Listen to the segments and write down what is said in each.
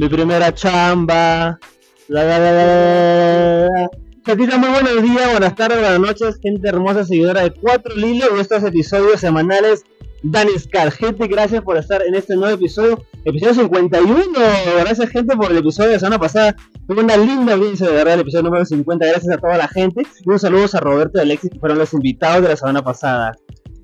mi primera chamba. La, la, la. Chatita, muy buenos días, buenas tardes, buenas noches, gente hermosa seguidora de Cuatro Lilo y estos episodios semanales. Dani Scar, gente, gracias por estar en este nuevo episodio, episodio 51. Gracias, gente, por el episodio de la semana pasada. Tuve una linda audiencia, de verdad, el episodio número 50. Gracias a toda la gente. Y un saludo a Roberto y Alexis, que fueron los invitados de la semana pasada.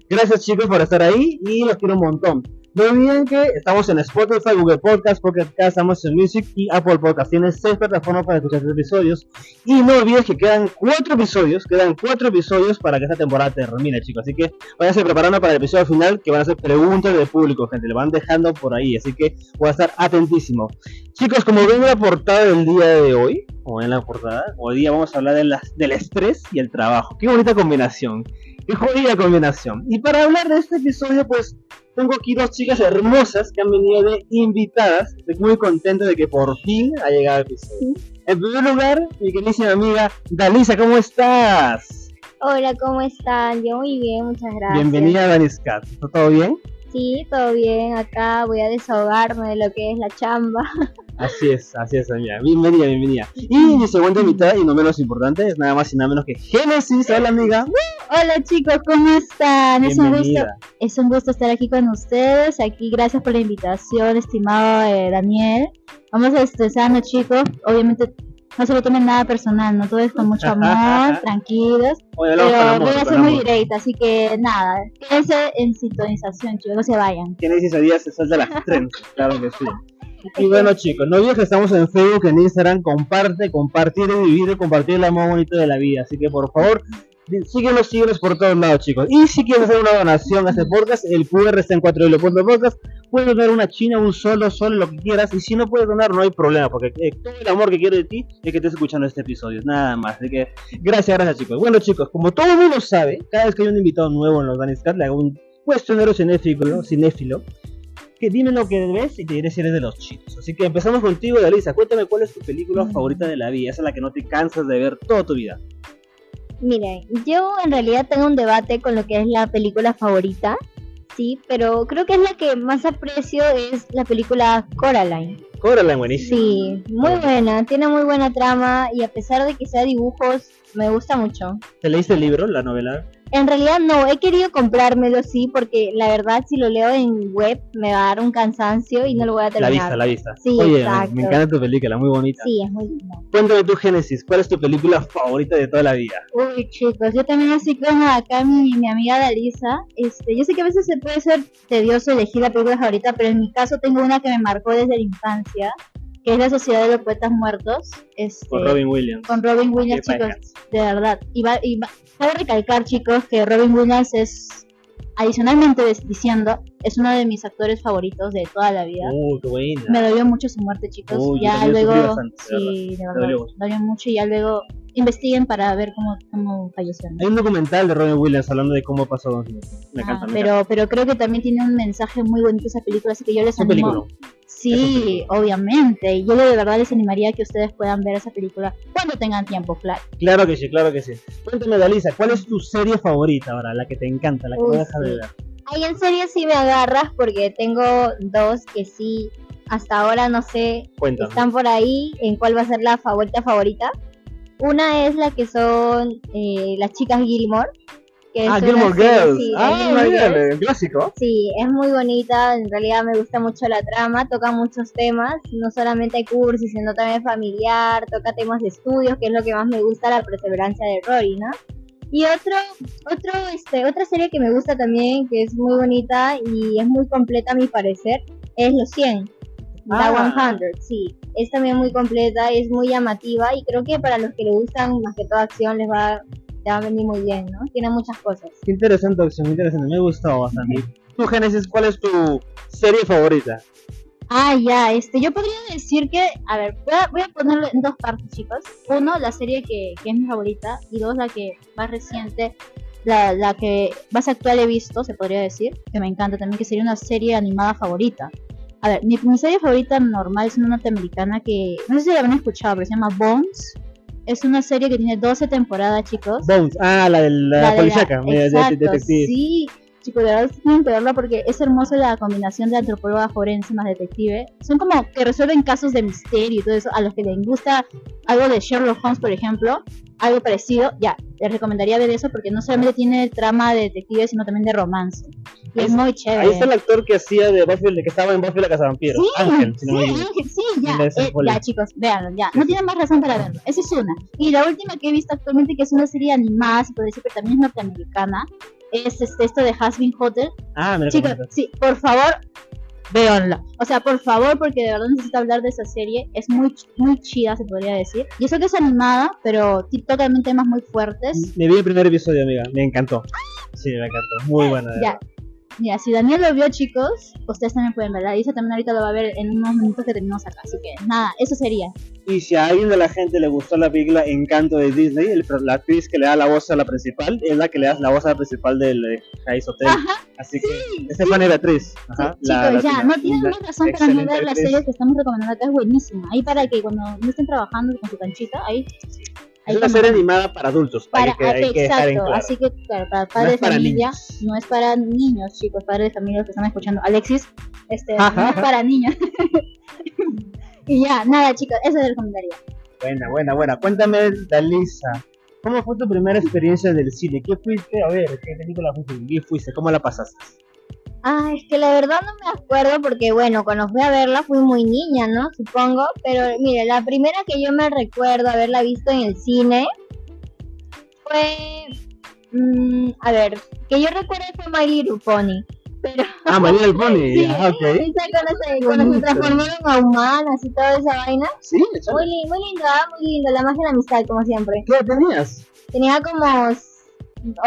Gracias, chicos, por estar ahí y los quiero un montón. No olviden que estamos en Spotify, Google Podcast, Pocket Cast, Amazon Music y Apple Podcast. Tienes seis plataformas para escuchar episodios. Y no olvides que quedan cuatro episodios, quedan cuatro episodios para que esta temporada termine, chicos. Así que váyanse preparando para el episodio final, que van a ser preguntas del público, gente. Le van dejando por ahí, así que voy a estar atentísimo. Chicos, como ven en la portada del día de hoy, o en la portada, hoy día vamos a hablar de las- del estrés y el trabajo. Qué bonita combinación. Qué jodida combinación. Y para hablar de este episodio, pues tengo aquí dos chicas hermosas que han venido de invitadas. Estoy muy contento de que por fin ha llegado el episodio. En primer lugar, mi queridísima amiga Dalisa, ¿cómo estás? Hola, ¿cómo están? Yo muy bien, muchas gracias. Bienvenida a Daniscat. ¿Está todo bien? Sí, todo bien. Acá voy a desahogarme de lo que es la chamba. Así es, así es, amiga. Bienvenida, bienvenida. Y mi segunda invitada, y no menos importante, es nada más y nada menos que Génesis. Hola, amiga. Hola chicos, ¿cómo están? Es un gusto, es un gusto estar aquí con ustedes. Aquí, gracias por la invitación, estimado eh, Daniel. Vamos a estresarnos, chicos. Obviamente, no se lo tomen nada personal, no todo es con mucho amor, tranquilos. Oye, Pero voy a ser muy directa, así que nada, quédense en sintonización, chicos, no se vayan. Génesis a día se salta las trenzas, claro que sí. Y bueno chicos, no olvides que estamos en Facebook, en Instagram, comparte, compartir y vivir, compartir el amor bonito de la vida. Así que por favor, síguenos, síguenos por todos lados chicos. Y si quieres hacer una donación a este podcast, el QR está en 4 podcast. Puedes donar una china, un solo, solo, lo que quieras. Y si no puedes donar, no hay problema, porque eh, todo el amor que quiero de ti es que estés escuchando este episodio, nada más. Así que gracias, gracias chicos. Bueno chicos, como todo el mundo sabe, cada vez que hay un invitado nuevo en los Daniscat, le hago un cuestionario cinéfilo, cinéfilo que dime lo que ves y te diré si eres de los chicos. Así que empezamos contigo, Dalisa. Cuéntame cuál es tu película Mm. favorita de la vida. Esa es la que no te cansas de ver toda tu vida. Miren, yo en realidad tengo un debate con lo que es la película favorita, sí, pero creo que es la que más aprecio es la película Coraline. Coraline, buenísimo. Sí, muy buena, tiene muy buena trama y a pesar de que sea dibujos, me gusta mucho. ¿Te leíste el libro, la novela? En realidad no, he querido comprármelo sí, porque la verdad si lo leo en web me va a dar un cansancio y no lo voy a La terminar. vista, la vista. Sí, Oye, me- exacto. me encanta tu película, muy bonita. Sí, es muy linda. Cuéntame tu Génesis, ¿cuál es tu película favorita de toda la vida? Uy, chicos, yo también así como acá mi, mi amiga Dalisa, este, yo sé que a veces se puede ser tedioso elegir la película favorita, pero en mi caso tengo una que me marcó desde la infancia, que es La Sociedad de los Poetas Muertos, este, Con Robin Williams. con Robin Williams, chicos, de verdad. Y, va, y va- cabe recalcar, chicos, que Robin Williams es, adicionalmente diciendo, es uno de mis actores favoritos de toda la vida. Qué buena. Me dolió mucho su muerte, chicos. Ya luego, bastante, sí, de Me verdad, dolió mucho. dolió mucho y ya luego investiguen para ver cómo, cómo falleció. ¿no? Hay un documental de Robin Williams hablando de cómo pasó. Me Ah, encanta, me encanta. pero, pero creo que también tiene un mensaje muy bonito esa película, así que yo les animo. película. Sí, obviamente. y Yo de verdad les animaría a que ustedes puedan ver esa película cuando tengan tiempo, claro. Claro que sí, claro que sí. Cuéntame, Dalisa, ¿cuál es tu serie favorita ahora? La que te encanta, la que no Uy, dejas de ver. Ahí en serio sí me agarras porque tengo dos que sí, hasta ahora no sé, Cuéntame. están por ahí en cuál va a ser la favorita favorita. Una es la que son eh, las chicas Gilmore. Que Ah, Gilmore Girls. sí, ah, Girls. el clásico. Sí, es muy bonita, en realidad me gusta mucho la trama, toca muchos temas, no solamente cursis, sino también familiar, toca temas de estudios, que es lo que más me gusta, la perseverancia de Rory, ¿no? Y otro, otro, este, otra serie que me gusta también, que es muy bonita y es muy completa a mi parecer, es Los 100. Ah. La 100, sí. Es también muy completa, es muy llamativa y creo que para los que le gustan más que toda acción les va, te va a venir muy bien, ¿no? Tiene muchas cosas. Qué interesante opción, muy interesante. Me ha gustado bastante. Tu Génesis, ¿cuál es tu serie favorita? Ah, ya, este, yo podría decir que, a ver, voy a, voy a ponerlo en dos partes, chicos. Uno, la serie que, que es mi favorita, y dos, la que más reciente, la, la que más actual he visto, se podría decir, que me encanta también, que sería una serie animada favorita. A ver, mi, mi serie favorita normal es una norteamericana que, no sé si la habrán escuchado, pero se llama Bones. Es una serie que tiene 12 temporadas, chicos. Bones, ah, la de la, La de la- media de- de- exacto, detective. Sí, tienen que verla porque es hermosa la combinación de antropóloga forense más detective. Son como que resuelven casos de misterio y todo eso. A los que les gusta algo de Sherlock Holmes, por ejemplo, algo parecido, ya, les recomendaría ver eso porque no solamente tiene trama de detective, sino también de romance. Y es, Ahí- muy chévere. Ahí está el actor que hacía de Buffy, que estaba en Buffy la Casa Vampiro. Sí, Ángel, si sí. Ángel, sí, ya, eh, ya chicos, véanlo, ya, no tienen más razón para verlo, esa es una. Y la última que he visto actualmente, que es una serie animada, se puede decir, pero también es norteamericana, es este, esto de Hasbin Hotel. Ah, me lo Chicos, comentas. sí, por favor, véanla. O sea, por favor, porque de verdad necesito hablar de esa serie, es muy, muy chida, se podría decir. Y eso que es animada, pero toca también temas muy fuertes. Me vi el primer episodio, amiga. Me encantó. Sí, me encantó. Muy buena. Ya. Mira, si Daniel lo vio, chicos, ustedes también pueden verla. Isa también ahorita lo va a ver en unos minutos que terminamos acá. Así que nada, eso sería. Y si a alguien de la gente le gustó la película Encanto de Disney, el- la actriz que le da la voz a la principal es la que le da la voz a la principal del eh, High Hotel. Ajá, Así que, Estefania Beatriz. Ajá, Sí, la chicos, ya, latina. no tienen La más razón para no ver la actriz. serie que estamos recomendando acá, es buenísima. Ahí para que cuando no estén trabajando con su canchita, ahí. Es una serie animada para adultos, para, Para, que, hay que exacto, claro. así que claro, para padres es de familia, niños. no es para niños, chicos, padres de familia que están escuchando. Alexis, este, no Ajá. es para niños. y ya, nada, chicos, eso les recomendaría. Buena, buena, buena. Cuéntame, Dalisa, ¿cómo fue tu primera experiencia del cine? ¿Qué fuiste a ver? ¿Qué película fuiste? ¿Qué fuiste? ¿Cómo la pasaste? Ah, es que la verdad no me acuerdo porque, bueno, cuando fui a verla fui muy niña, ¿no? Supongo. Pero mire, la primera que yo me recuerdo haberla visto en el cine fue. mm, a ver, que yo recuerdo fue My Little Pony. Pero. Ah, María del Pony. Sí, ah, ok. ¿viste cuando se, cuando se transformaron a humanas y toda esa vaina? Sí, Muy, li- muy lindo, ah, muy lindo. La magia de la amistad, como siempre. ¿Qué tenías? Tenía como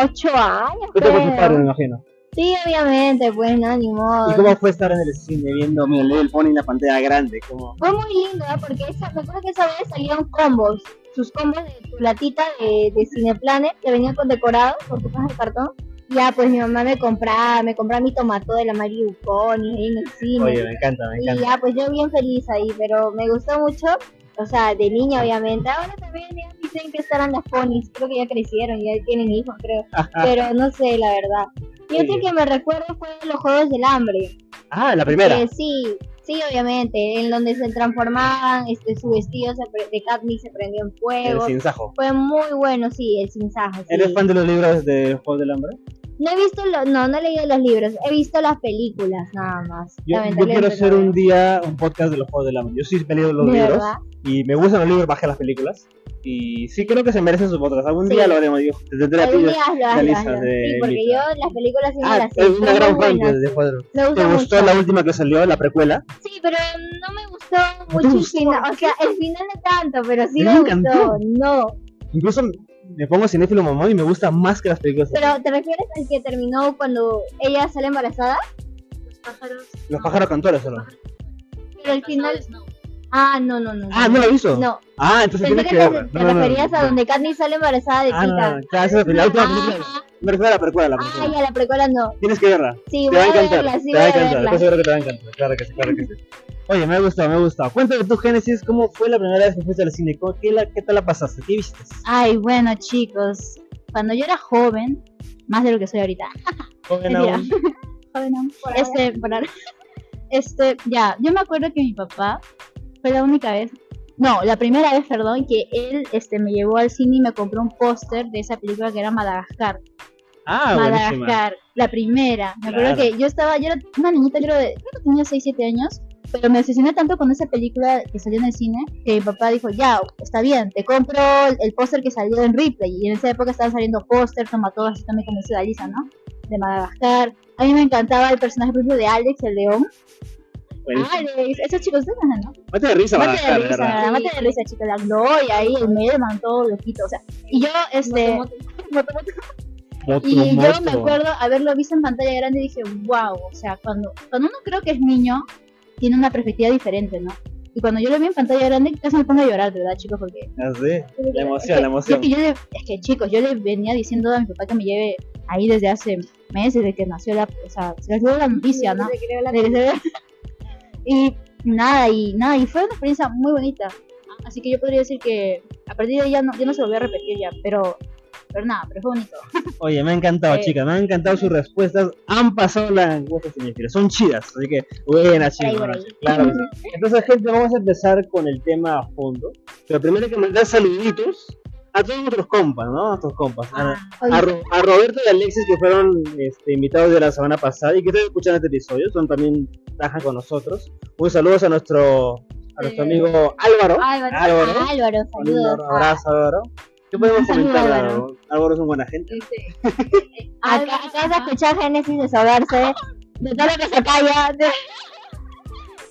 ocho años. ¿Qué te fue tu creo. padre, me imagino? Sí, obviamente, pues no, ni modo. ¿Y cómo fue estar en el cine viendo María del Pony en la pantalla grande? ¿Cómo? Fue muy lindo, ¿eh? porque esa, me acuerdo que esa vez salían combos. Sus combos de tu latita de, de Cineplanet que venían con decorados por tu caja de cartón. Ya, pues mi mamá me compraba, me compraba mi tomato de la Mario Pony ahí en el cine. Oye, me encanta, me y encanta. ya, pues yo bien feliz ahí, pero me gustó mucho. O sea, de niña obviamente. Ahora también ya dicen que estarán las ponis. Creo que ya crecieron, ya tienen hijos, creo. Pero no sé, la verdad. Y otro que me recuerdo fue los Juegos del Hambre. Ah, la primera. Que sí, sí, obviamente, en donde se transformaban, este, su vestido se pre- de Katniss se prendió en El fuego. sinsajo. Fue muy bueno, sí, el sinsajo. sí. ¿Eres fan de los libros de Juego del Hambre? No he visto, lo- no, no he leído los libros, he visto las películas nada más. Yo, quiero hacer un día un podcast de los Juegos del Hambre. Yo sí he leído los ¿De libros verdad? y me gustan los libros más que las películas. Y sí creo que se merecen su podcast. Algún Sí. día lo haremos. Yo te tendré a ti. Sí, porque yo las películas sí me Ah, las sé. es una gran fan de, Juegos ¿Te gustó mucho. la última que salió, la precuela? Sí, pero no me gustó final. O sea, el final no tanto, pero sí Me me, gustó. No. Incluso me pongo cinéfilo mamón y me gusta más que las películas. Pero ¿te refieres al que terminó cuando ella sale embarazada? Los pájaros. Los pájaros cantores solo. Pero al final. Ah, no, no, no. Ah, ¿no la hizo? No, Ah, entonces pensé tienes que que te, verla. te No, no, no, referías a no. donde Katniss sale embarazada de Ah, no, Pita. no, claro, esa es la última película. Ah, Me refiero a la precuela, la ah, precuela. ya, la precuela no. Tienes que verla. Sí, Te voy va a encantar. verla, sí, te va a a encantar. seguro que te va a encantar. Claro que sí, claro que sí. Oye, me ha gustado, me ha gustado. Cuéntame tu Génesis, ¿cómo fue la primera vez que fuiste al cine? ¿Cómo- ¿Qué, la, qué tal la pasaste? ¿Qué viste? Ay, bueno, chicos, cuando yo era joven, más de lo que soy ahorita, Joven aún. joven aún, este, por ahora. este, ya, yo me acuerdo que mi papá fue la única vez, no, la primera vez, perdón, que él, este, me llevó al cine y me compró un póster de esa película que era Madagascar. Ah, buenísima. Madagascar, la primera. Me acuerdo que yo estaba, yo era una niñita, creo, de, creo que tenía 6, 7 años, pero me obsesioné tanto con esa película que salió en el cine que mi papá dijo, ya, está bien, te compro el, póster que salió en Ripley. Y en esa época estaban saliendo pósters, tomatodas, así también como dice Dalisa, ¿no? De Madagascar. A mí me encantaba el personaje, por ejemplo, de Alex, el león. Alex, esos chicos, ¿ustedes conocen, no? Mate de risa, Mate de de risa, verdad. mate de risa, chicos, la gloria ahí, el Melman, todo loquito, o sea. Y yo, este... Moto, Y yo me acuerdo haberlo visto en pantalla grande y dije, wow, o sea, cuando, cuando uno creo que es niño, tiene una perspectiva diferente, ¿no? Y cuando yo lo vi en pantalla grande, casi me pongo a llorar, de verdad, chicos, porque... Ah, sí. La emoción, es que, la emoción. Es que, yo le- es que, chicos, yo le venía diciendo a mi papá que me lleve ahí desde hace meses, desde que nació la... O sea, se les dio la noticia, ¿no? Desde que creo la- De que se- y nada, y nada, y fue una experiencia muy bonita. Así que yo podría decir que a partir de ahí ya no, ya no se volvió a repetir ya, pero Pero nada, pero fue bonito. Oye, me ha encantado, Eh. chicas, me han encantado sus respuestas. Han pasado la encuesta cinéfila, son chidas, así que buenas, chicas. Claro que sí. Entonces, gente, vamos a empezar con el tema a fondo. Pero primero hay que mandar saluditos a todos nuestros compas, ¿no? A nuestros compas. A, Oye, a Ro- a Roberto y Alexis que fueron este, invitados de la semana pasada y que están escuchando este episodio, son también trabajan con nosotros. Un saludo a nuestro a nuestro Eh, amigo Álvaro. Álvaro. Álvaro. Álvaro, Un saludos. abrazo, Álvaro. ¿Qué podemos comentar Álvaro. Álvaro? Es un buena gente. Este, Acá, acá es escuchar Génesis desahogarse de todo lo que se calla. De...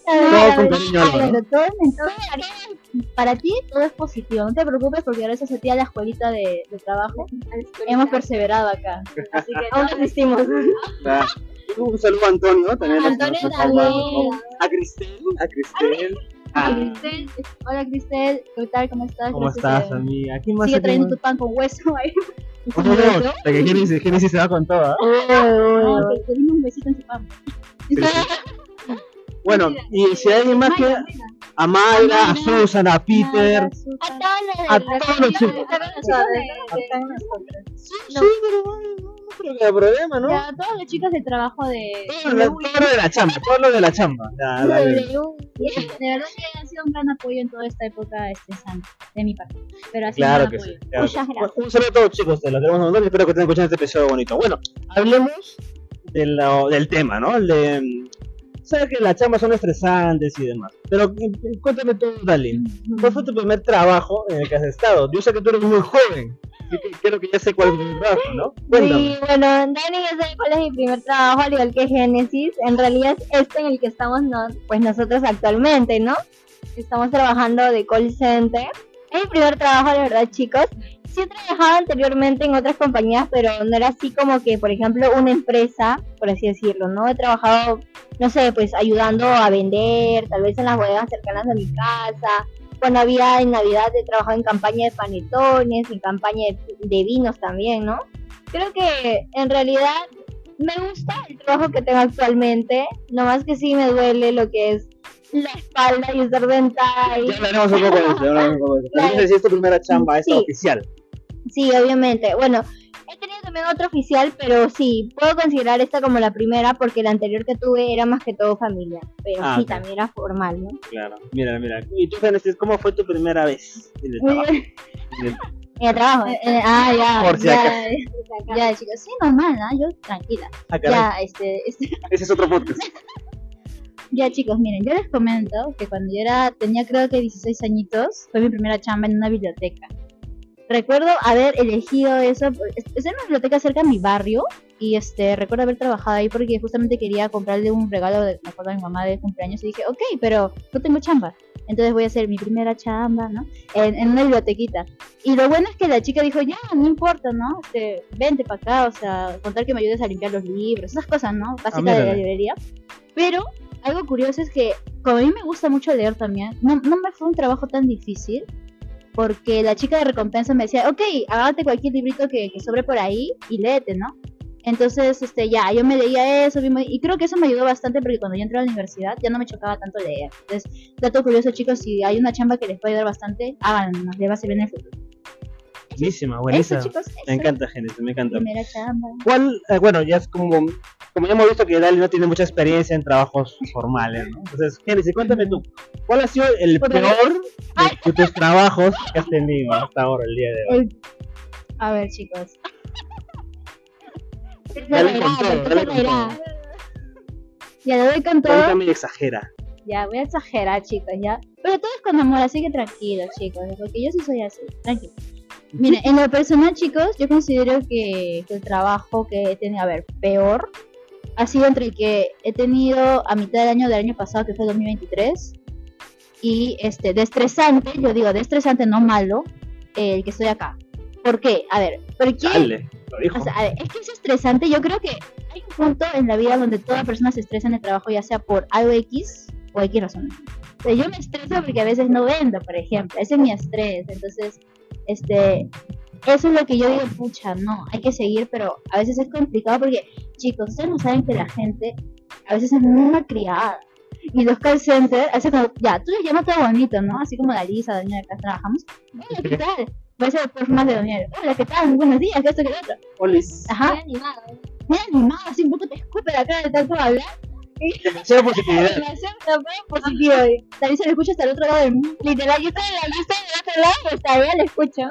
Todo con cariño, Álvaro. Álvaro, todo, todo- para ti todo es positivo, no te preocupes porque gracias a ti a la escuelita de, de trabajo hemos perseverado acá. Así que Aún resistimos. Ah, Un saludo a Antonio, también. Antonio también. A Cristel. A Cristel. Ah, Ah, Cristel, hola Cristel, ¿qué tal? ¿Cómo estás? ¿Cómo estás, eh, amiga? ¿Quién más Sigue trayendo tu pan con hueso ahí. No, no, que Génesis, Génesis se va con todo. ¿ah? Que te dimos un besito en su pan. Bueno, y si hay alguien más que. A Mayra, a Susan, a Peter. A todos A los todos los chicos. Creo que haya problema, ¿no? Ya, todos los chicos del trabajo de. Todo lo, todo lo de la chamba, todo lo de la chamba. Ya, dale. De verdad que ha sido un gran apoyo en toda esta época estresante de mi parte. Pero ha sido Claro un que gran sí. apoyo. claro que Muchas gracias. Un saludo a todos, chicos. Te lo queremos mandar y espero que estén escuchando este episodio bonito. Bueno, hablemos de lo- del tema, ¿no? El de. Sabes que las chambas son estresantes y demás. Pero cuéntame tú, Dalí. ¿Cuál fue tu primer trabajo en el que has estado? Yo sé que tú eres muy joven. Creo que ya sé cuál es tu trabajo, ¿no? Cuéntame. Sí, bueno, Dani ya sabe cuál es mi primer trabajo, al igual que Génesis. En realidad es este en el que estamos no- pues nosotros actualmente, ¿no? Estamos trabajando de call center. Es mi primer trabajo, de verdad, chicos. Sí he trabajado anteriormente en otras compañías, pero no era así como que, por ejemplo, una empresa, por así decirlo, ¿no? He trabajado, no sé, pues ayudando a vender, tal vez en las bodegas cercanas a mi casa. Cuando había en Navidad he trabajado en campaña de panetones, en campaña de, de vinos también, ¿no? Creo que en realidad me gusta el trabajo que tengo actualmente, nomás que sí me duele lo que es la espalda y usar dental. Ya hablaremos un poco de eso. ya un poco de eso. Pero Claro. si es tu primera chamba, esta Sí. oficial. Sí, obviamente. Bueno, he tenido también otro oficial, pero sí, puedo considerar esta como la primera porque la anterior que tuve era más que todo familia, pero Ah, sí, también era formal, ¿no? Claro. Mira, mira. ¿Y tú, Génesis, cómo fue tu primera vez en el trabajo? En el- En el trabajo. Eh, eh, ah, ya. Por si ya, acaso. ya, chicos. Sí, normal, ¿no? Yo tranquila. Ah. Ya, este, este, Ese es otro podcast. ya, chicos, miren, yo les comento que cuando yo era, tenía creo que 16 añitos, fue mi primera chamba en una biblioteca. Recuerdo haber elegido eso, es una biblioteca cerca de mi barrio, y este, recuerdo haber trabajado ahí porque justamente quería comprarle un regalo, de, me acuerdo a mi mamá de cumpleaños, y dije, ok, pero no tengo chamba. Entonces voy a hacer mi primera chamba, ¿no? En, en una bibliotequita. Y lo bueno es que la chica dijo, ya, no importa, ¿no? Este, vente para acá, o sea, contar que me ayudes a limpiar los libros, esas cosas, ¿no? Básicas de la librería. Pero algo curioso es que, como a mí me gusta mucho leer también, no, no me fue un trabajo tan difícil, porque la chica de recompensa me decía, ok, agárrate cualquier librito que, que sobre por ahí y léete, ¿no? Entonces, este, ya, yo me leía eso, y creo que eso me ayudó bastante porque cuando yo entré a la universidad ya no me chocaba tanto leer. Entonces, dato curioso, chicos, si hay una chamba que les puede ayudar bastante, háganlo, les va a servir en el futuro. Buenísima, buenísima. Eso, chicos, Me encanta, Génesis, me encanta. Primera chamba. ¿Cuál, eh, bueno, ya es como, como ya hemos visto que Dali no tiene mucha experiencia en trabajos formales, ¿no? Entonces, Génesis, cuéntame tú, ¿cuál ha sido el peor de, de tus trabajos que has tenido hasta ahora, el día de hoy? A ver, chicos. Dale con todo, Después dale se con reirá. todo. Ya le doy con todo. Cuéntame y exagera. Ya, voy a exagerar, chicos, ya. Pero todo es con amor, así que tranquilos, chicos, porque yo sí soy así, tranquilo. Miren, en lo personal, chicos, yo considero que, que el trabajo que he tenido, a ver, peor, ha sido entre el que he tenido a mitad del año del año pasado, que fue 2023, y este, de estresante, yo digo, de estresante, no malo, el que estoy acá. ¿Por qué? A ver, porque... Dale, lo dijo. O sea, a ver, es que es estresante. Yo creo que hay un punto en la vida donde toda persona se estresa en el trabajo, ya sea por algo X o X razón. O sea, yo me estreso porque a veces no vendo, por ejemplo. Ese es mi estrés. Entonces, este, eso es lo que yo digo, pucha, no, hay que seguir, pero a veces es complicado porque, chicos, ustedes no saben que la gente a veces es muy malcriada. Y los call centers, veces como, ya, tú les llamas todo bonito, ¿no? Así como la Lisa, niña de acá trabajamos. Hola, ¿qué tal? Va a ser por más de Daniel. Hola, ¿qué tal? Buenos días, ¿qué esto, qué otro? Olis. Ajá. Muy animado. Muy animado, así un poco te escupe la cara de tanto hablar. Demasiada positividad. Demasiado positivo. También se lo escucha hasta el otro lado del mundo. Literal, yo estoy en la lista del otro lado hasta allá le escucho.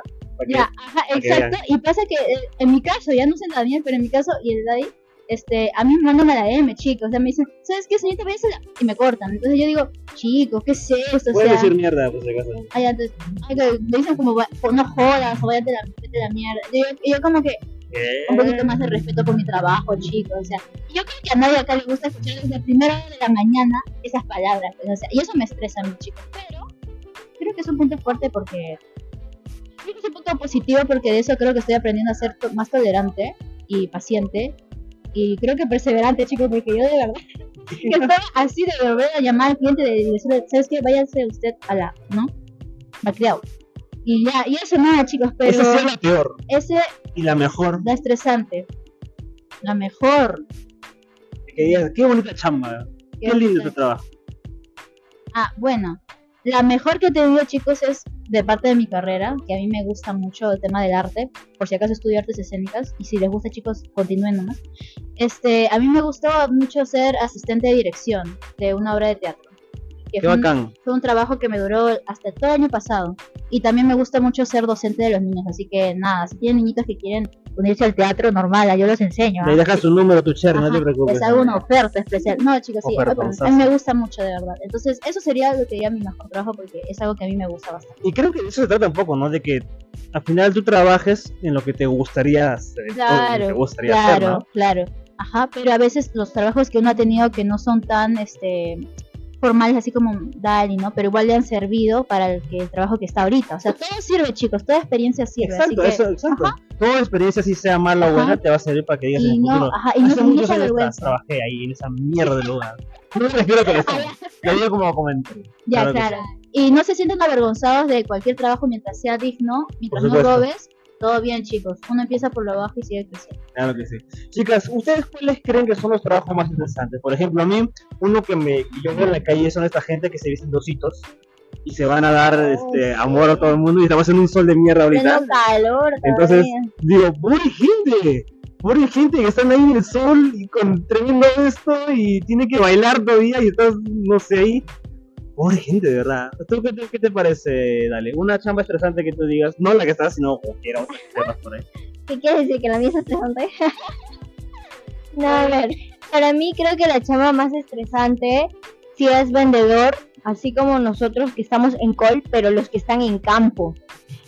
Que- Ya, ajá, exacto. Y pasa que eh, en mi caso, ya no sé Daniel, pero en mi caso y el Daddy, este, a mí me mandan a la M, chicos. O sea, me dicen, ¿sabes qué, señorita? Váyase a la-". Y me cortan. Entonces yo digo, chicos, ¿qué es esto? O Puedes sea, decir mierda, por si acaso. ay, antes, ay, que me dicen como, "Va- no jodas, o váyate la, vete la mierda. Y yo, y yo como que, ¿Qué? un poquito más de respeto por mi trabajo, chicos. O sea, yo creo que a nadie acá le gusta escuchar desde la primera hora de la mañana esas palabras. pues, o sea, y eso me estresa a mí, chicos. Pero creo que es un punto fuerte porque. Creo que es un punto positivo porque de eso creo que estoy aprendiendo a ser to- más tolerante y paciente. Y creo que perseverante, chicos, porque yo de verdad que estaba así de volver a llamar al cliente y decirle, ¿sabes qué? Váyase usted a la, ¿no? Malcriado. Y ya, y eso nada, chicos, pero sí es peor. ese Y la mejor. la estresante. La mejor. Que digas, qué bonita chamba. Qué lindo tu trabajo. Ah, bueno. La mejor que te digo, chicos, es de parte de mi carrera, que a mí me gusta mucho el tema del arte. Por si acaso estudio artes escénicas. Y si les gusta, chicos, continúen nomás. Este, a mí me gustó mucho ser asistente de dirección de una obra de teatro. Que Qué fue un- bacán. fue un trabajo que me duró hasta todo el año pasado. Y también me gusta mucho ser docente de los niños. Así que nada, si tienen niñitos que quieren unirse al teatro normal, yo los enseño. Le ah. dejas su número, tu cherry, no te preocupes. Les hago una oferta especial. No, chicos, sí, Oferta, a mí me gusta mucho, de verdad. Entonces, eso sería lo que diría mi mejor trabajo porque es algo que a mí me gusta bastante. Y creo que de eso se trata un poco, ¿no? De que al final tú trabajes en lo que te gustaría hacer. o lo que Claro, te gustaría hacer, claro, ¿no? claro. Ajá, pero a veces los trabajos que uno ha tenido que no son tan este formales así como Dali, ¿no? Pero igual le han servido para el, que, el trabajo que está ahorita. O sea, todo sirve, chicos, toda experiencia sirve. Exacto, así que, eso, exacto. Toda experiencia, si sea mala o Ajá. buena, te va a servir para que digas en y el no, futuro. ajá, y no, Hace no muchos años trabajé ahí, en esa mierda de lugar. No me refiero a que lo Lo digo como comentario. Ya, Claro claro. Y no se sienten avergonzados de cualquier trabajo mientras sea digno, mientras no robes. Todo bien, chicos. Uno empieza por lo bajo y sigue creciendo. Claro que sí. Chicas, ¿ustedes cuáles creen que son los trabajos más interesantes? Por ejemplo, a mí, uno que me yo veo en la calle son esta gente que se visten dositos y se van a dar este, amor a todo el mundo y estamos en un sol de mierda ahorita. Calor. Entonces, digo, pobre gente, pobre gente que están ahí en el sol y con tremendo esto y tiene que bailar todavía y estás, no sé, ahí. Pobre gente, de verdad. ¿Tú qué qué te parece, Dale? Una chamba estresante que tú digas, no la que estás, sino cualquiera otra por ahí. ¿Qué quiere decir? ¿Que la mía es estresante? no, a ver. Para mí creo que la chamba más estresante si es vendedor, así como nosotros que estamos en call, pero los que están en campo.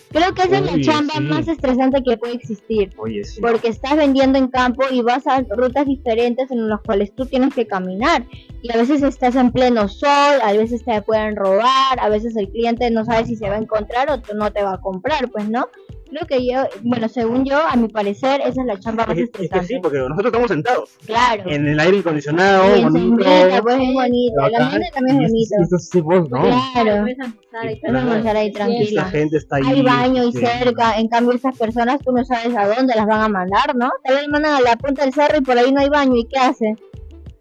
Creo que esa es la chamba sí. más estresante que puede existir. Oye, sí. Porque estás vendiendo en campo y vas a rutas diferentes en las cuales tú tienes que caminar. Y a veces estás en pleno sol, a veces te pueden robar, a veces el cliente no sabe si se va a encontrar o tú no te va a comprar, pues no. Creo que yo, bueno, según yo, a mi parecer, esa es la chamba más Es, es que estresante. sí, porque nosotros estamos sentados Claro. en el aire acondicionado, y bonito. sombrita, pues es bonito. El bacán, ambiente también es bonito. estos tipos, no. Claro. Puedes almorzar ahí Esta tranquila. gente está ahí. Hay baño y este, cerca, en cambio estas personas tú no sabes a dónde las van a mandar, ¿no? Tal vez mandan a la punta del cerro y por ahí no hay baño y ¿qué hace?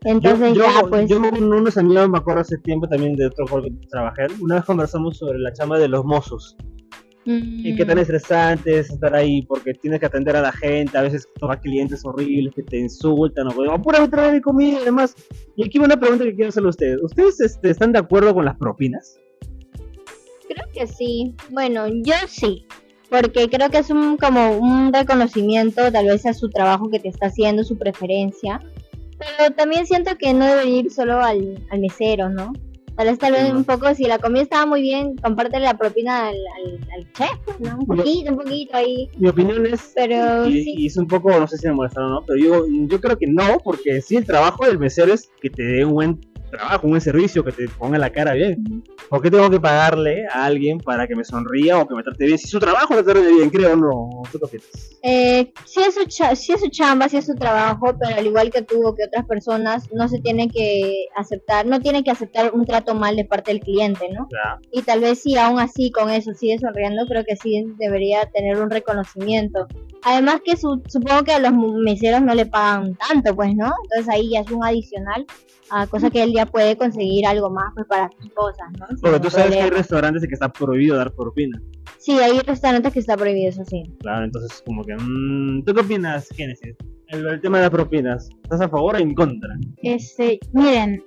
Entonces yo, ya yo, pues yo con unos amigos me acuerdo hace tiempo también de otro juego que trabajé. Una vez conversamos sobre la chamba de los mozos. Y qué Mm. tan estresante es estar ahí porque tienes que atender a la gente, a veces toca clientes horribles que te insultan o como, apúrame traer mi comida y demás. Y aquí va una pregunta que quiero hacerle a ustedes. ¿Ustedes este, están de acuerdo con las propinas? creo que sí. Bueno, yo sí. Porque creo que es un como un reconocimiento tal vez a su trabajo que te está haciendo, su preferencia. Pero también siento que no debe ir solo al, al mesero, ¿no? Tal vez tal vez un poco, si la comida estaba muy bien, comparte la propina al, al, al chef, ¿no? Un poquito, un poquito ahí. Mi opinión es Pero y, sí. y es un poco, no sé si me molestaron o no, pero yo, yo creo que no, porque sí, el trabajo del mesero es que te dé un buen trabajo, un servicio, que te ponga la cara bien. ¿Por qué tengo que pagarle a alguien para que me sonría o que me trate bien? Si su trabajo me trate bien, creo, no. ¿Tú qué? Eh, sí, es su sí es su chamba, sí es su trabajo, pero al igual que tú o que otras personas, no se tiene que aceptar, no tiene que aceptar un trato mal de parte del cliente, ¿no? Ya. Y tal vez sí, aún así, con eso sigue sonriendo, creo que sí debería tener un reconocimiento. Además que su- supongo que a los meseros no le pagan tanto, pues, ¿no? Entonces ahí ya es un adicional a cosa que él puede conseguir algo más pues para sus cosas, ¿no? Sin Porque tú sabes que hay restaurantes en que está prohibido dar propina. Sí, hay restaurantes que está prohibido, eso sí. Claro, entonces como que... mm, ¿Tú qué opinas, Génesis? El, el tema de las propinas. ¿Estás a favor o en contra? Este, miren,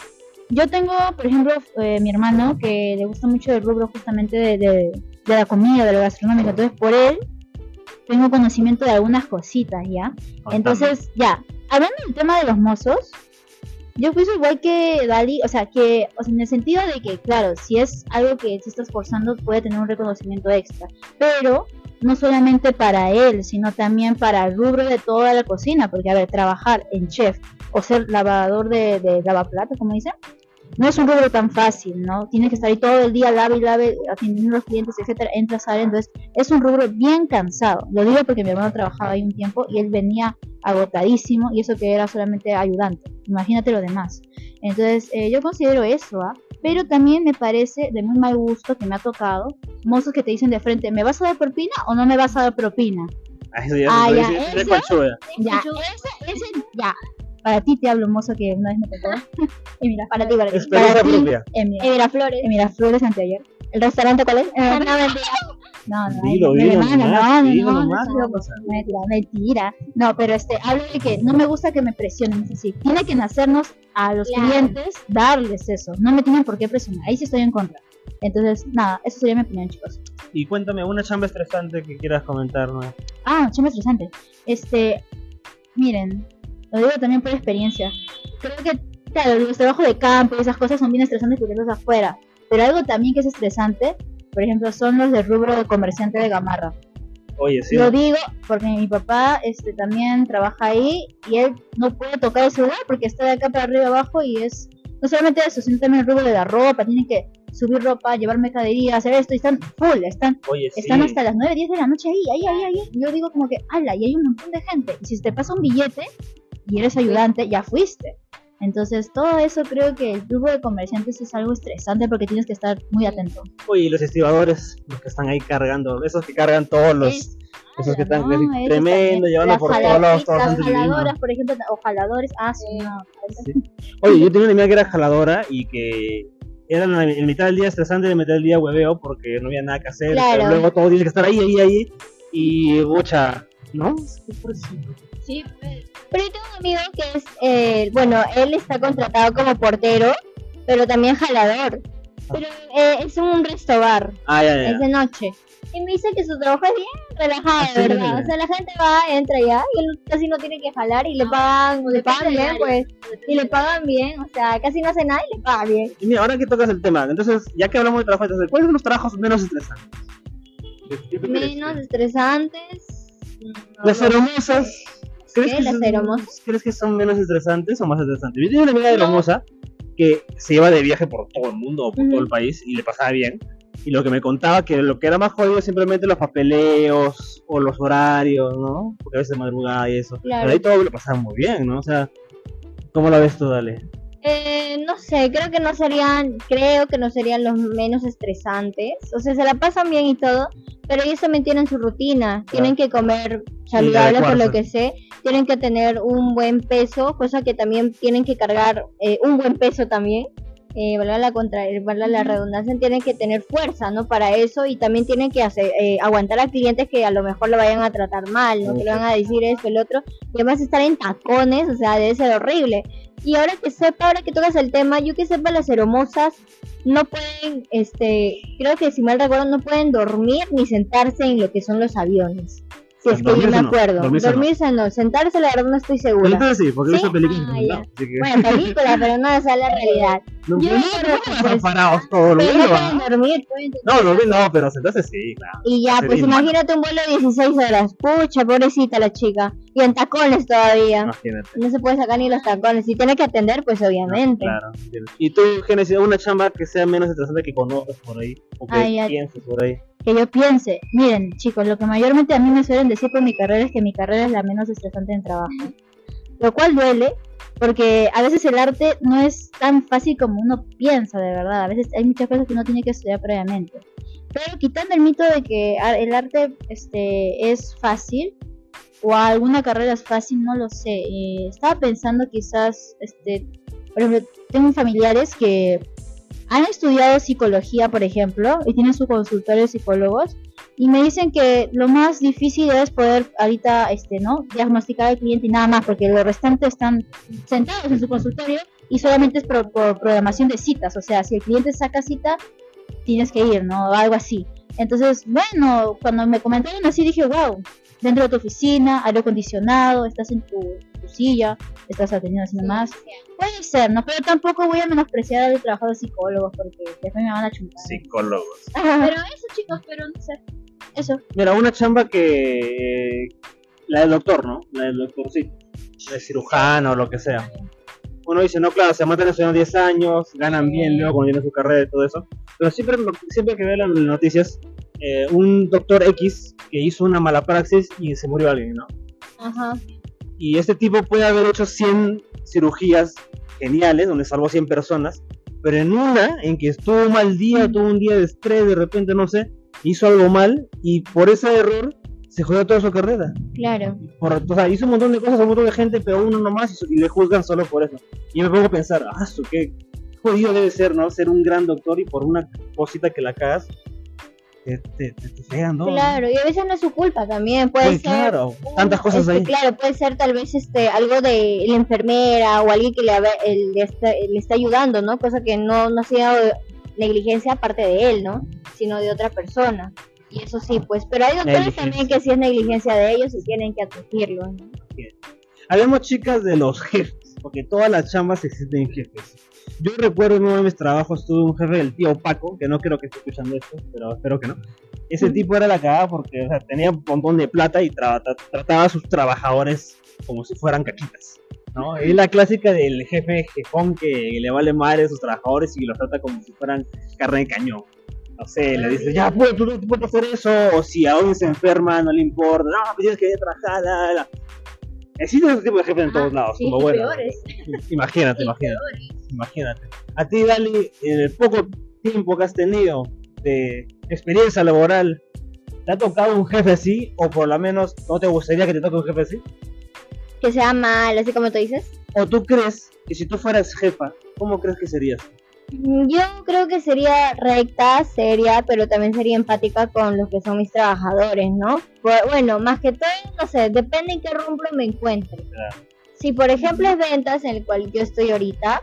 yo tengo, por ejemplo, eh, mi hermano que le gusta mucho el rubro justamente de, de, de la comida, de lo gastronómico. Entonces, por él, tengo conocimiento de algunas cositas, ¿ya? Entonces, ya, hablando del tema de los mozos, yo pienso igual que Dali, o sea, que, o sea, en el sentido de que, claro, si es algo que se está esforzando, puede tener un reconocimiento extra, pero no solamente para él, sino también para el rubro de toda la cocina, porque, a ver, trabajar en chef o ser lavador de, de lavaplatos, como dicen, no es un rubro tan fácil, ¿no? Tienes que estar ahí todo el día, lave y lave, atendiendo a los clientes, etcétera, entra, sale, entonces es un rubro bien cansado. Lo digo porque mi hermano trabajaba ahí un tiempo y él venía agotadísimo y eso que era solamente ayudante. Imagínate lo demás. Entonces, eh, yo considero eso, ¿ah? Pero también me parece de muy mal gusto que me ha tocado mozos que te dicen de frente, ¿me vas a dar propina o no me vas a dar propina? Ah, ya Ah, ya, conchuda. Ya, ese, ese, ya. Para ti te hablo, mozo, que una vez me tocó. y mira, Para ti, para ti. Para ti, en mi, Miraflores. en Miraflores anteayer. ¿El restaurante cuál es? Eh, Ah, no, mentira. No, no, Dilo, dilo no, no, dilo no, no, ¿qué va a no, mentira, mentira. No, pero este, hablo de que no me gusta que me presionen, es así. Tiene que nacernos a los Claro. clientes darles eso. No me tienen por qué presionar. Ahí sí estoy en contra. Entonces, nada, eso sería mi opinión, chicos. Y cuéntame una chamba estresante que quieras comentar, ¿no? Ah, chamba estresante. Este, miren, lo digo también por experiencia. Creo que, claro, los trabajos de campo y esas cosas son bien estresantes porque estás afuera. Pero algo también que es estresante, por ejemplo, son los del rubro de comerciante de gamarra. Oye, sí. Lo digo porque mi papá este, también trabaja ahí y él no puede tocar el celular porque está de acá para arriba abajo y es no solamente eso, sino también el rubro de la ropa, tienen que subir ropa, llevar mercadería, hacer esto y están full, están Oye, sí. están hasta las 9, 10 de la noche ahí, ahí, ahí, ahí. Yo digo como que, ala, y hay un montón de gente. Y si te pasa un billete y eres ayudante, ya fuiste. Entonces, todo eso creo que el grupo de comerciantes es algo estresante porque tienes que estar muy atento. Oye, y los estibadores, los que están ahí cargando, esos que cargan todos los... Es- esos que están no, tremendo, llevando por todos lados, todos las de jaladoras, por ejemplo, o jaladores, ah, sí, no. Oye, yo tenía una amiga que era jaladora y que era en, mitad del día estresante y en mitad del día hueveo porque no había nada que hacer. Claro. Pero luego todo tiene que estar ahí, ahí, ahí. Y, mucha, ¿no? Qué pobrecito. Sí, Pero yo tengo un amigo que es, eh, bueno, él está contratado como portero, pero también jalador. Pero eh, es un resto bar, Ah, ya, ya. es de noche. Y me dice que su trabajo es bien relajado, Ah, verdad. O sea, la gente va, entra ya, y él casi no tiene que jalar y le pagan, le pagan bien, pues. Y le pagan bien, o sea, casi no hace nada y le pagan bien. Y mira, ahora que tocas el tema, entonces, ya que hablamos de trabajo, entonces, ¿cuáles son los trabajos menos estresantes? Menos estresantes. no, Las no. hermosas. ¿Crees que, son. ¿Crees que son menos estresantes o más estresantes? Yo tenía una amiga de No. hermosa que se iba de viaje por todo el mundo o por Ujú. todo el país y le pasaba bien. Y lo que me contaba que lo que era más jodido simplemente los papeleos o los horarios, ¿no? Porque a veces madrugada y eso. Claro. Pero ahí todo lo pasaba muy bien, ¿no? O sea, ¿cómo la ves tú, Dale? Eh, no sé, creo que no serían, creo que no serían los menos estresantes. O sea, se la pasan bien y todo, pero ellos también tienen su rutina. Tienen que comer saludable por lo que sé. Tienen que tener un buen peso, cosa que también tienen que cargar eh, un buen peso también. Eh, valga la contra, valga la redundancia, tienen que tener fuerza, ¿no? Para eso y también tienen que hacer, eh, aguantar a clientes que a lo mejor lo vayan a tratar mal, ¿no? Que le van a decir esto, el otro. Y además estar en tacones, o sea, debe ser horrible. Y ahora que sepa, ahora que tocas el tema, yo que sepa, las hermosas no pueden, este, creo que si mal recuerdo, no pueden dormir ni sentarse en lo que son los aviones. Si es que yo me acuerdo. dormirse no. Dormirse no, sentarse la verdad no estoy segura. entonces sí, porque he ¿Sí? visto películas Ah, que ya. no, así que... Bueno, película, pero no es la realidad. no, yo no, no, no, pues, parados ¿ah? dormir, No, pero entonces sí, claro. Y ya, pues imagínate un vuelo de 16 horas. Pucha, pobrecita la chica. Y en tacones todavía. Imagínate. No se puede sacar ni los tacones. Si tiene que atender, pues obviamente. Claro, entiendo. ¿Y tú, Génesis, una chamba que sea menos interesante que conozcas por ahí? O que Ay, pienses por ahí. Que yo piense, miren chicos, lo que mayormente a mí me suelen decir por mi carrera es que mi carrera es la menos estresante en trabajo. Lo cual duele, porque a veces el arte no es tan fácil como uno piensa, de verdad. A veces hay muchas cosas que uno tiene que estudiar previamente. Pero quitando el mito de que el arte este, es fácil, o alguna carrera es fácil, no lo sé. Eh, estaba pensando quizás, este, por ejemplo, tengo familiares que han estudiado psicología, por ejemplo, y tienen su consultorio de psicólogos, y me dicen que lo más difícil es poder ahorita, este, ¿no? Diagnosticar al cliente y nada más, porque los restantes están sentados en su consultorio y solamente es por, programación de citas, o sea, si el cliente saca cita, tienes que ir, ¿no? Algo así. Entonces, bueno, cuando me comentaron así dije, wow, dentro de tu oficina, aire acondicionado, estás en tu, silla, estás atendiendo así nomás. Puede ser, ¿no? Pero tampoco voy a menospreciar el trabajo de psicólogos porque después me van a chuntar. Psicólogos. pero eso, chicos, pero no sé. Eso. Mira, una chamba que. La del doctor, ¿no? La del doctor, sí. De cirujano o lo que sea. Uno dice, no, claro, se matan estudiando 10 años, ganan bien luego cuando tienen su carrera y todo eso. Pero siempre, siempre que veo las noticias, eh, un doctor X que hizo una mala praxis y se murió alguien, ¿no? Ajá. Y este tipo puede haber hecho 100 cirugías geniales, donde salvó 100 personas, pero en una, en que estuvo mal día, tuvo un día de estrés, de repente, no sé, hizo algo mal y por ese error se jodió toda su carrera. Claro. Por, o sea, hizo un montón de cosas a un montón de gente, pero uno nomás y, le juzgan solo por eso. Y me pongo a pensar, ah, qué jodido debe ser, ¿no? Ser un gran doctor y por una cosita que la cagas, te, te, te, ¿no? Claro, y a veces no es su culpa también, puede ser. Claro, tantas cosas este, ahí. Claro, puede ser tal vez este algo de la enfermera o alguien que le, le, está, le está ayudando, ¿no? Cosa que no, no sea negligencia aparte de él, ¿no? Sino de otra persona. Y eso sí, pues, pero hay doctores también que sí es negligencia de ellos y tienen que admitirlo. ¿no? Hablemos, chicas, de los jefes, porque todas las chambas existen jefes. Yo recuerdo en uno de mis trabajos tuve un jefe, el tío Paco, que no creo que esté escuchando esto, pero espero que no. Ese tipo era la cagada porque tenía un montón de plata y trataba a sus trabajadores como si fueran caquitas. ¿no? Es la clásica del jefe jefón que le vale madre a sus trabajadores y los trata como si fueran carne de cañón no sé, le dices, ya, pues, tú no puedes hacer eso, o si a alguien se enferma, no le importa, no, pues tienes que ir a trabajar, la, la. Existen ese tipo de jefes en todos lados, como bueno. Imagínate, imagínate, imagínate. A ti, Dali, en el poco tiempo que has tenido de experiencia laboral, ¿te ha tocado un jefe así? O por lo menos, ¿no te gustaría que te toque un jefe así? Que sea mal, así como tú dices. ¿O tú crees que si tú fueras jefa, cómo crees que serías? Yo creo que sería recta, seria, pero también sería empática con los que son mis trabajadores, ¿no? bueno, más que todo, no sé, depende en qué rumbo me encuentre. Si por ejemplo es ventas en el cual yo estoy ahorita,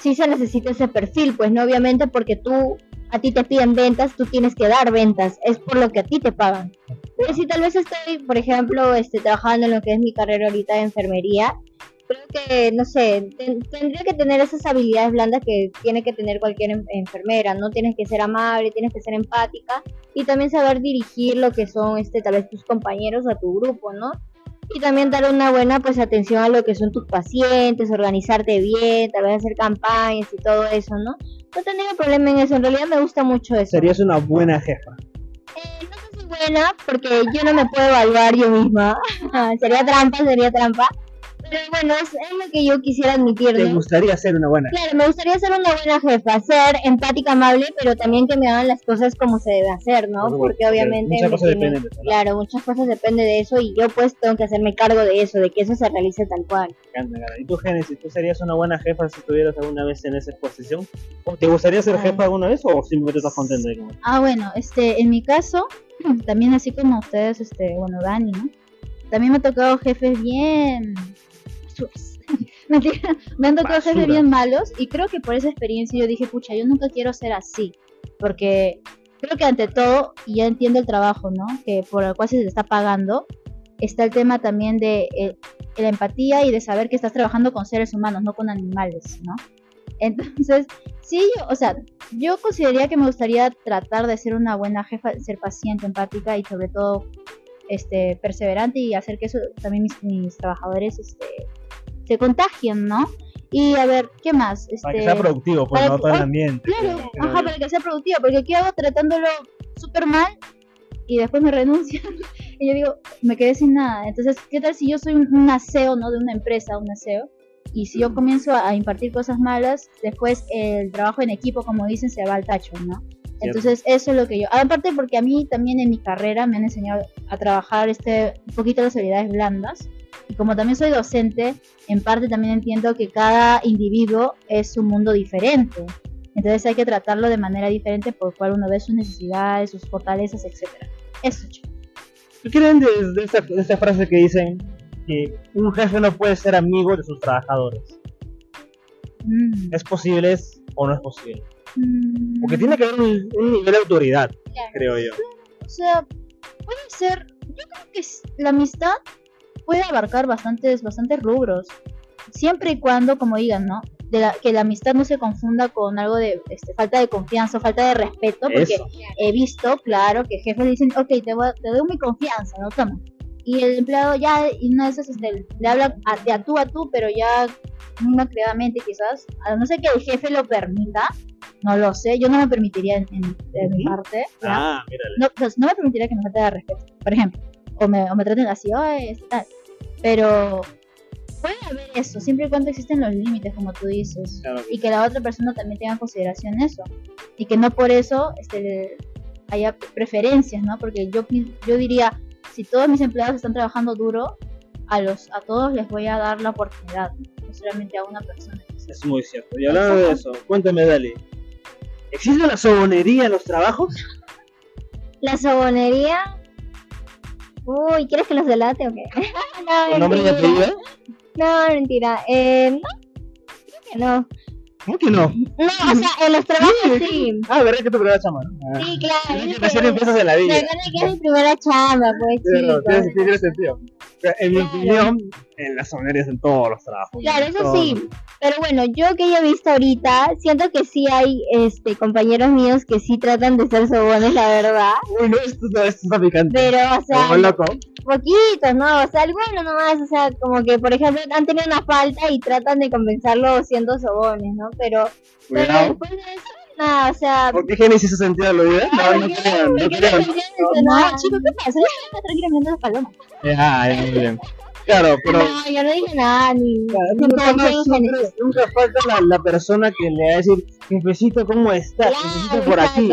sí se necesita ese perfil, pues no obviamente porque tú a ti te piden ventas, tú tienes que dar ventas, es por lo que a ti te pagan. Pero si tal vez estoy, por ejemplo, este, trabajando en lo que es mi carrera ahorita de enfermería, creo que, no sé, tendría que tener esas habilidades blandas que tiene que tener cualquier enfermera, ¿no? Tienes que ser amable, tienes que ser empática y también saber dirigir lo que son, este, tal vez tus compañeros a tu grupo, ¿no? Y también dar una buena, pues, atención a lo que son tus pacientes, organizarte bien, tal vez hacer campañas y todo eso, ¿no? No tendría problema en eso, en realidad me gusta mucho eso. Serías una buena jefa. Eh, no si buena, porque yo no me puedo evaluar yo misma. sería trampa, sería trampa pero bueno, es, lo que yo quisiera admitir. ¿Te gustaría ser una buena? Claro, me gustaría ser una buena jefa, ser empática, amable, pero también que me hagan las cosas como se debe hacer, ¿no? Porque obviamente... Muchas cosas dependen de eso. Claro, muchas cosas dependen de eso y yo pues tengo que hacerme cargo de eso, de que eso se realice tal cual. ¿Y tú, Génesis, tú serías una buena jefa si estuvieras alguna vez en esa posición? ¿Te gustaría ser jefa alguna vez o simplemente estás contenta de Ah, bueno, este, en mi caso, también así como ustedes, este, bueno, Dani, ¿no? También me ha tocado jefes bien me han tocado jefes bien malos y creo que por esa experiencia yo dije, pucha, yo nunca quiero ser así, porque creo que ante todo, y ya entiendo el trabajo, ¿no? Que por el cual se te está pagando, está el tema también de eh, la empatía y de saber que estás trabajando con seres humanos, no con animales, ¿no? Entonces, sí, yo, o sea, yo consideraría que me gustaría tratar de ser una buena jefa, ser paciente, empática y sobre todo este perseverante y hacer que eso también mis, mis trabajadores este, se contagian, ¿no? Y a ver, ¿qué más? Este, para que sea productivo, pues no todo el ambiente. Claro, ajá, para que sea productivo, porque ¿qué hago tratándolo súper mal y después me renuncian? y yo digo, me quedé sin nada. Entonces, ¿qué tal si yo soy un aseo, ¿no? De una empresa, un aseo. Y si yo comienzo a impartir cosas malas, después el trabajo en equipo, como dicen, se va al tacho, ¿no? Entonces, eso es lo que yo. Aparte, porque a mí también en mi carrera me han enseñado a trabajar este un poquito las habilidades blandas. Y como también soy docente, en parte también entiendo que cada individuo es un mundo diferente. Entonces hay que tratarlo de manera diferente por cual uno ve sus necesidades, sus fortalezas, etcétera. Eso, chicos. ¿Qué creen de, de esta, de esta frase que dicen que un jefe no puede ser amigo de sus trabajadores? Mm, ¿Es posible es- o no es posible? mm, Porque tiene que haber un, un nivel de autoridad, claro. creo yo. O sea, puede ser. Yo creo que la amistad puede abarcar bastantes, bastantes rubros. Siempre y cuando, como digan, ¿no? De la, que la amistad no se confunda con algo de este, falta de confianza, falta de respeto, porque Eso. he visto, claro, que jefes dicen, ok, te, voy te doy mi confianza, ¿no? Toma. Y el empleado ya, y una de esas este, le habla a, de a tú a tú, pero ya creadamente quizás, a no ser que el jefe lo permita, no lo sé, yo no me permitiría en, mi parte, ¿ya? Ah, no, pues, no me permitiría que me falte de respeto, por ejemplo, o me, o me traten así, "Ay, tal. Pero puede haber eso, siempre y cuando existen los límites, como tú dices, Claro. y que la otra persona también tenga en consideración eso, y que no por eso este, haya preferencias, ¿no? Porque yo, yo diría, si todos mis empleados están trabajando duro, a, los, a todos les voy a dar la oportunidad, no solamente a una persona. Es muy cierto. Y hablando de eso, cuéntame, Dali. ¿Existe la sobonería en los trabajos? La sobonería. Uy, ¿quieres que los delate o qué? no, ¿Tu nombre y apellido? No, mentira. Eh, no, creo que no. ¿Cómo que no? No, o sea, en los trabajos sí. Ah, ¿verdad que tu primera chama? ¿no? Ah. Sí, claro. Es que recién empiezas en la vida. Recuerda que es mi primera chamba, pues, tiene, tiene sentido. En mi opinión, en las sobonerías en todos los trabajos. Claro, eso Todos. sí. Pero bueno, yo que ya he visto ahorita, siento que sí hay este compañeros míos que sí tratan de ser sobones, la verdad. Uy, no, esto, no, esto está picante. Pero, o sea, Como loco. Poquitos, ¿no? O sea, algunos nomás, o sea, como que, por ejemplo, han tenido una falta y tratan de compensarlo siendo sobones, ¿no? Pero, pero después de eso, nada, o sea... ¿Por qué Genesis hizo sentido al oído? No, no creo, no ¿Por qué creo. no chicos, ¿qué pasa? Yo estoy tranquila mirando las palomas. Ah, ya, muy bien. Claro, pero No, yo no dije nada, ni... nunca falta la, la persona que le va a decir, jefecito, ¿cómo estás? Jefecito Claro, por aquí,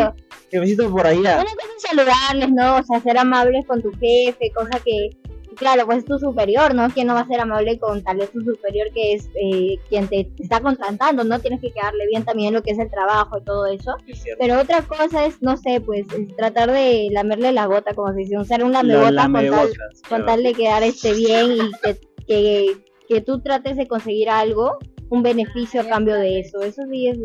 jefecito por allá. Una cosa es saludarles, ¿no? O sea, ser amables con tu jefe, cosa que, claro, pues es tu superior, ¿no? ¿Quién no va a ser amable con tal vez tu superior que es eh, quien te está contratando, ¿no? Tienes que quedarle bien también lo que es el trabajo y todo eso. Es cierto. Pero otra cosa es, no sé, pues es tratar de lamerle la gota, como se dice, usar un lamebotas con tal, con tal de quedar este bien y que, que, que tú trates de conseguir algo, un beneficio a cambio de eso. Eso sí es,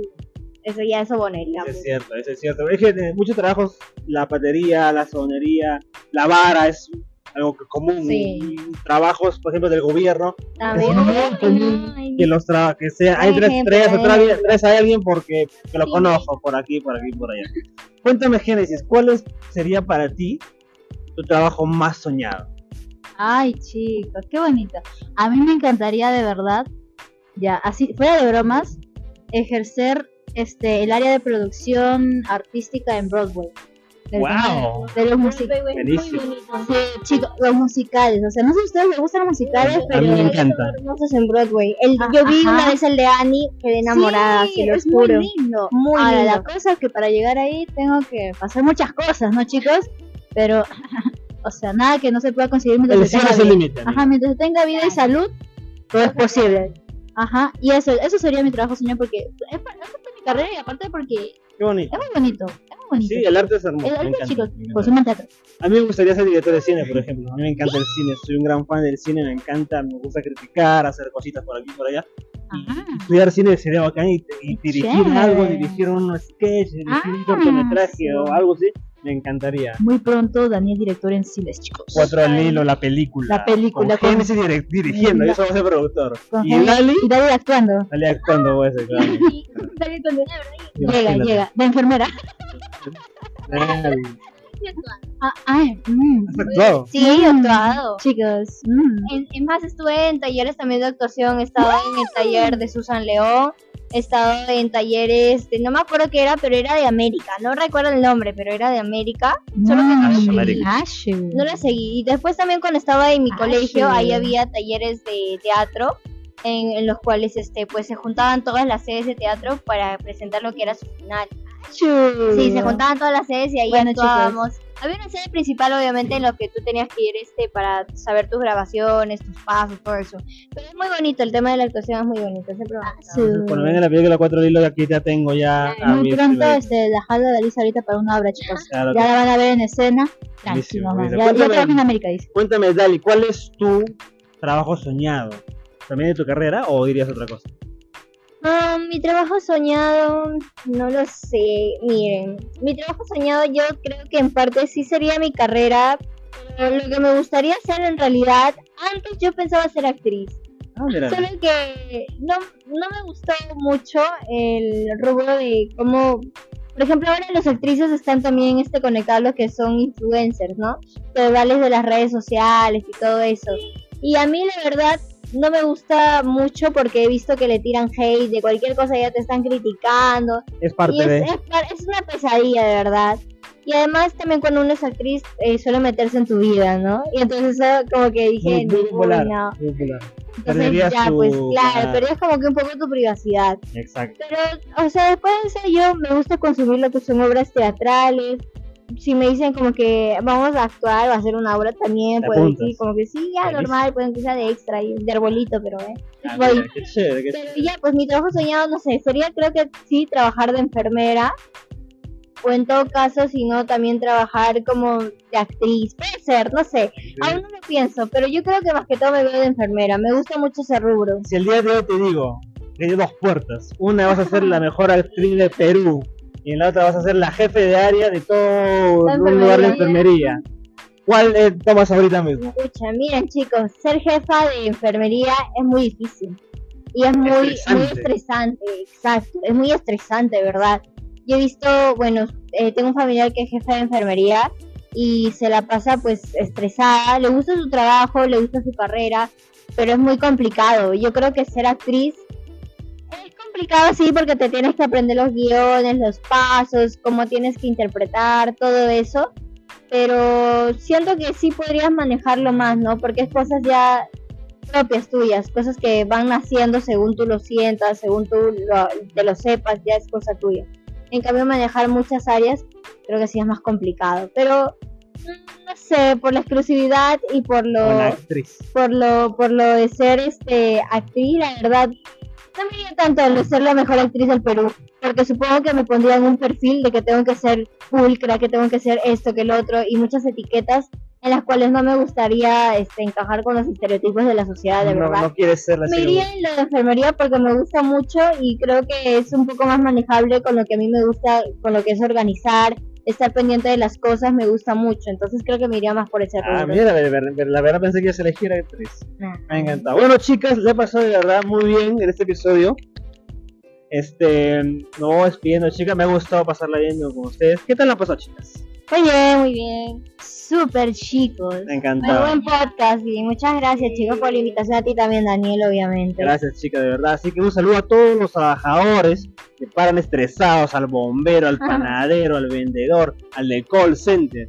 eso ya es sobonería. Eso pues. es cierto, eso es cierto. Es que en muchos trabajos, la patería, la sonería, la vara es algo común. Sí. Trabajos, por ejemplo, del gobierno, También, Es muy ay, común no, ay, que los tra que sea, hay tres, tres, ejemplo. traes a alguien porque que lo Sí. conozco por aquí, por aquí, por allá. Cuéntame, Génesis, ¿cuál es- sería para ti tu trabajo más soñado? Ay, chicos, qué bonito. A mí me encantaría de verdad, ya, así, fuera de bromas, ejercer este el área de producción artística en Broadway. Del- ¡Wow! De los musicales. Sí, chicos, los musicales. O sea, no sé si a ustedes les gustan los musicales, A pero. mí me encanta. hermosas en Broadway. El, Ah, yo vi ajá. una vez el de Annie, quedé enamorada, Sí, se lo es muy lindo. Muy Ahora, lindo. la cosa es que para llegar ahí tengo que pasar muchas cosas, ¿no, chicos? Pero, o sea, nada que no se pueda conseguir mientras El se tenga vida. Ajá, mientras se tenga vida y salud, todo es posible. Ajá, y eso, eso sería mi trabajo soñado porque es pa- es parte de mi carrera y aparte porque Qué bonito. es muy bonito, bonito. Sí, el arte es hermoso. El arte, encanta, chicos, pues teatro. A mí me gustaría ser director de cine, por ejemplo. A mí me encanta el cine, soy un gran fan del cine, me encanta, me gusta criticar, hacer cositas por aquí y por allá. Ajá. Estudiar cine sería bacán y, y dirigir chévere. algo, dirigir un sketch, dirigir un Ah, cortometraje o algo así, me encantaría. Muy pronto Daniel director en cines, chicos. Cuatro al hilo, la película. La película Con con- Génesis direct- dirigiendo, yo soy el productor. Con Y Lali, y Dali actuando. Lali actuando, voy a ser, claro. Con una verdad. Llega, llega, de enfermera. Lali, Ah, ay, mm. ¿Has actuado? Sí, he actuado. Chicos, mm. En- Es más, estuve en talleres también de actuación, he estado en el taller de Susan León, he estado en talleres, de, no me acuerdo qué era, pero era de América, no recuerdo el nombre, pero era de América, solo que no, no la seguí. Y después también cuando estaba en mi Ah, colegio, ahí había talleres de teatro, en, en los cuales este pues se juntaban todas las sedes de teatro para presentar lo que era su final. Sí, se juntaban todas las sedes y ahí Bueno, actuábamos. Había una sede principal, obviamente, en lo que tú tenías que ir este para saber tus grabaciones, tus pasos, todo eso. Pero es muy bonito, el tema de la actuación es muy bonito. Siempre gustado. Sí. Cuando venga la película Cuatro Hilos, aquí ya tengo ya a Muy pronto este, la jala de Alicia ahorita para una obra, chicos. Claro que Ya la van a ver en escena. Buenísimo. Ya, ya Cuéntame. en América, dice. Cuéntame, Dali, ¿cuál es tu trabajo soñado? ¿También de tu carrera o dirías otra cosa? Ah, mi trabajo soñado, no lo sé. Miren, mi trabajo soñado yo creo que en parte sí sería mi carrera. Pero lo que me gustaría hacer en realidad, antes yo pensaba ser actriz. Ah. Solo que no, no me gustó mucho el rubro de cómo, por ejemplo, ahora las actrices están también este conectados lo que son influencers, ¿no? Vales de las redes sociales y todo eso. Y a mí la verdad no me gusta mucho porque he visto que le tiran hate de cualquier cosa ya te están criticando Es parte y es, de... es una pesadilla de verdad. Y además también cuando uno es actriz eh, suele meterse en tu vida, ¿no? Y entonces eso como que dije, Muy, muy "Uy, popular. no". muy popular. Entonces ya, pues claro, ah, pero es como que un poco tu privacidad. Exacto. Pero, o sea, después de eso yo me gusta consumir lo que son obras teatrales. Si me dicen como que vamos a actuar o a hacer una obra también, apuntas. decir como que sí, ya normal, pueden que sea de extra y de arbolito, pero eh. Ah, Voy. mira, qué chévere, qué Pero ya, pues mi trabajo soñado, no sé, sería creo que sí trabajar de enfermera. O en todo caso, si no, también trabajar como de actriz. Puede ser, no sé. chévere. Aún no lo pienso, pero yo creo que más que todo me veo de enfermera. Me gusta mucho ese rubro. Si el día de hoy te digo que hay dos puertas, una vas a ser la mejor actriz de Perú y en la otra vas a ser la jefe de área de todo un lugar de enfermería. ¿Cuál eh, tomas ahorita mismo? Escucha, miren chicos, ser jefa de enfermería es muy difícil. Y es muy Estresante. muy estresante, exacto. Es muy estresante, ¿verdad? Yo he visto, bueno, eh, tengo un familiar que es jefe de enfermería y se la pasa pues estresada. Le gusta su trabajo, le gusta su carrera, pero es muy complicado. Yo creo que ser actriz complicado, sí, porque te tienes que aprender los guiones, los pasos, cómo tienes que interpretar, todo eso pero siento que sí podrías manejarlo más, ¿no? Porque es cosas ya propias tuyas, cosas que van naciendo según tú lo sientas, según tú lo, te lo sepas, ya es cosa tuya. En cambio, manejar muchas áreas creo que sí es más complicado, pero mm, no sé, por la exclusividad y por lo por lo por lo de ser este actriz, la verdad no me iría tanto de ser la mejor actriz del Perú, porque supongo que me pondrían un perfil de que tengo que ser pulcra, que tengo que ser esto, que lo otro y muchas etiquetas en las cuales no me gustaría este, encajar con los estereotipos de la sociedad, de No, verdad. no quieres ser la Me iría en lo de enfermería porque me gusta mucho y creo que es un poco más manejable con lo que a mí me gusta, con lo que es organizar, estar pendiente de las cosas, me gusta mucho. Entonces creo que me iría más por ese Ah, rubro. mira, la verdad, pensé que ibas a elegir actriz. Nah. Me ha encantado. Bueno, chicas, le pasó de verdad muy bien en este episodio. Este, voy despidiendo, chicas. Me ha gustado pasarla bien con ustedes. ¿Qué tal la pasó, chicas? Muy bien, muy bien. Súper chicos. Me ha Muy buen podcast y muchas gracias chicos por la invitación a ti también Daniel obviamente. Gracias, chicas, de verdad. Así que un saludo a todos los trabajadores que paran estresados: al bombero, al panadero, al vendedor, al del call center.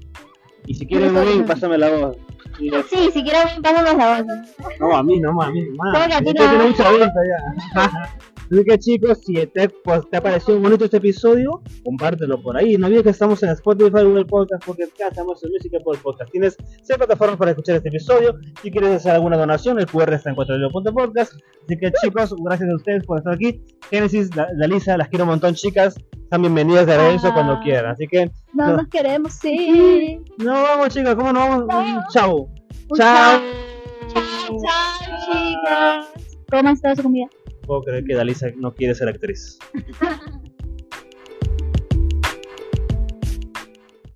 Y si quieren link, pásame la voz. Sí, si quieres pásanos la voz. No, a mí no, a mí más. Tiene mucha ya. Así que chicos, si te, pues, te ha parecido bonito este episodio, compártelo por ahí. No olvides que estamos en Spotify, Google Podcast, Pocket Cast, estamos en Music Apple Podcast. Tienes seis plataformas para escuchar este episodio. Si quieres hacer alguna donación, el QR está en 4 podcast. Así que chicos, gracias a ustedes por estar aquí. Génesis, Da- Dalisa, las quiero un montón, chicas. Están bienvenidas de regreso Ah. cuando quieran. Así que, No, No. nos queremos, sí. no vamos, chicas, ¿cómo no vamos? No. Chao. Chao. Chao, chao chicas. ¿Cómo estado su comida? Puedo creer que Dalisa no quiere ser actriz.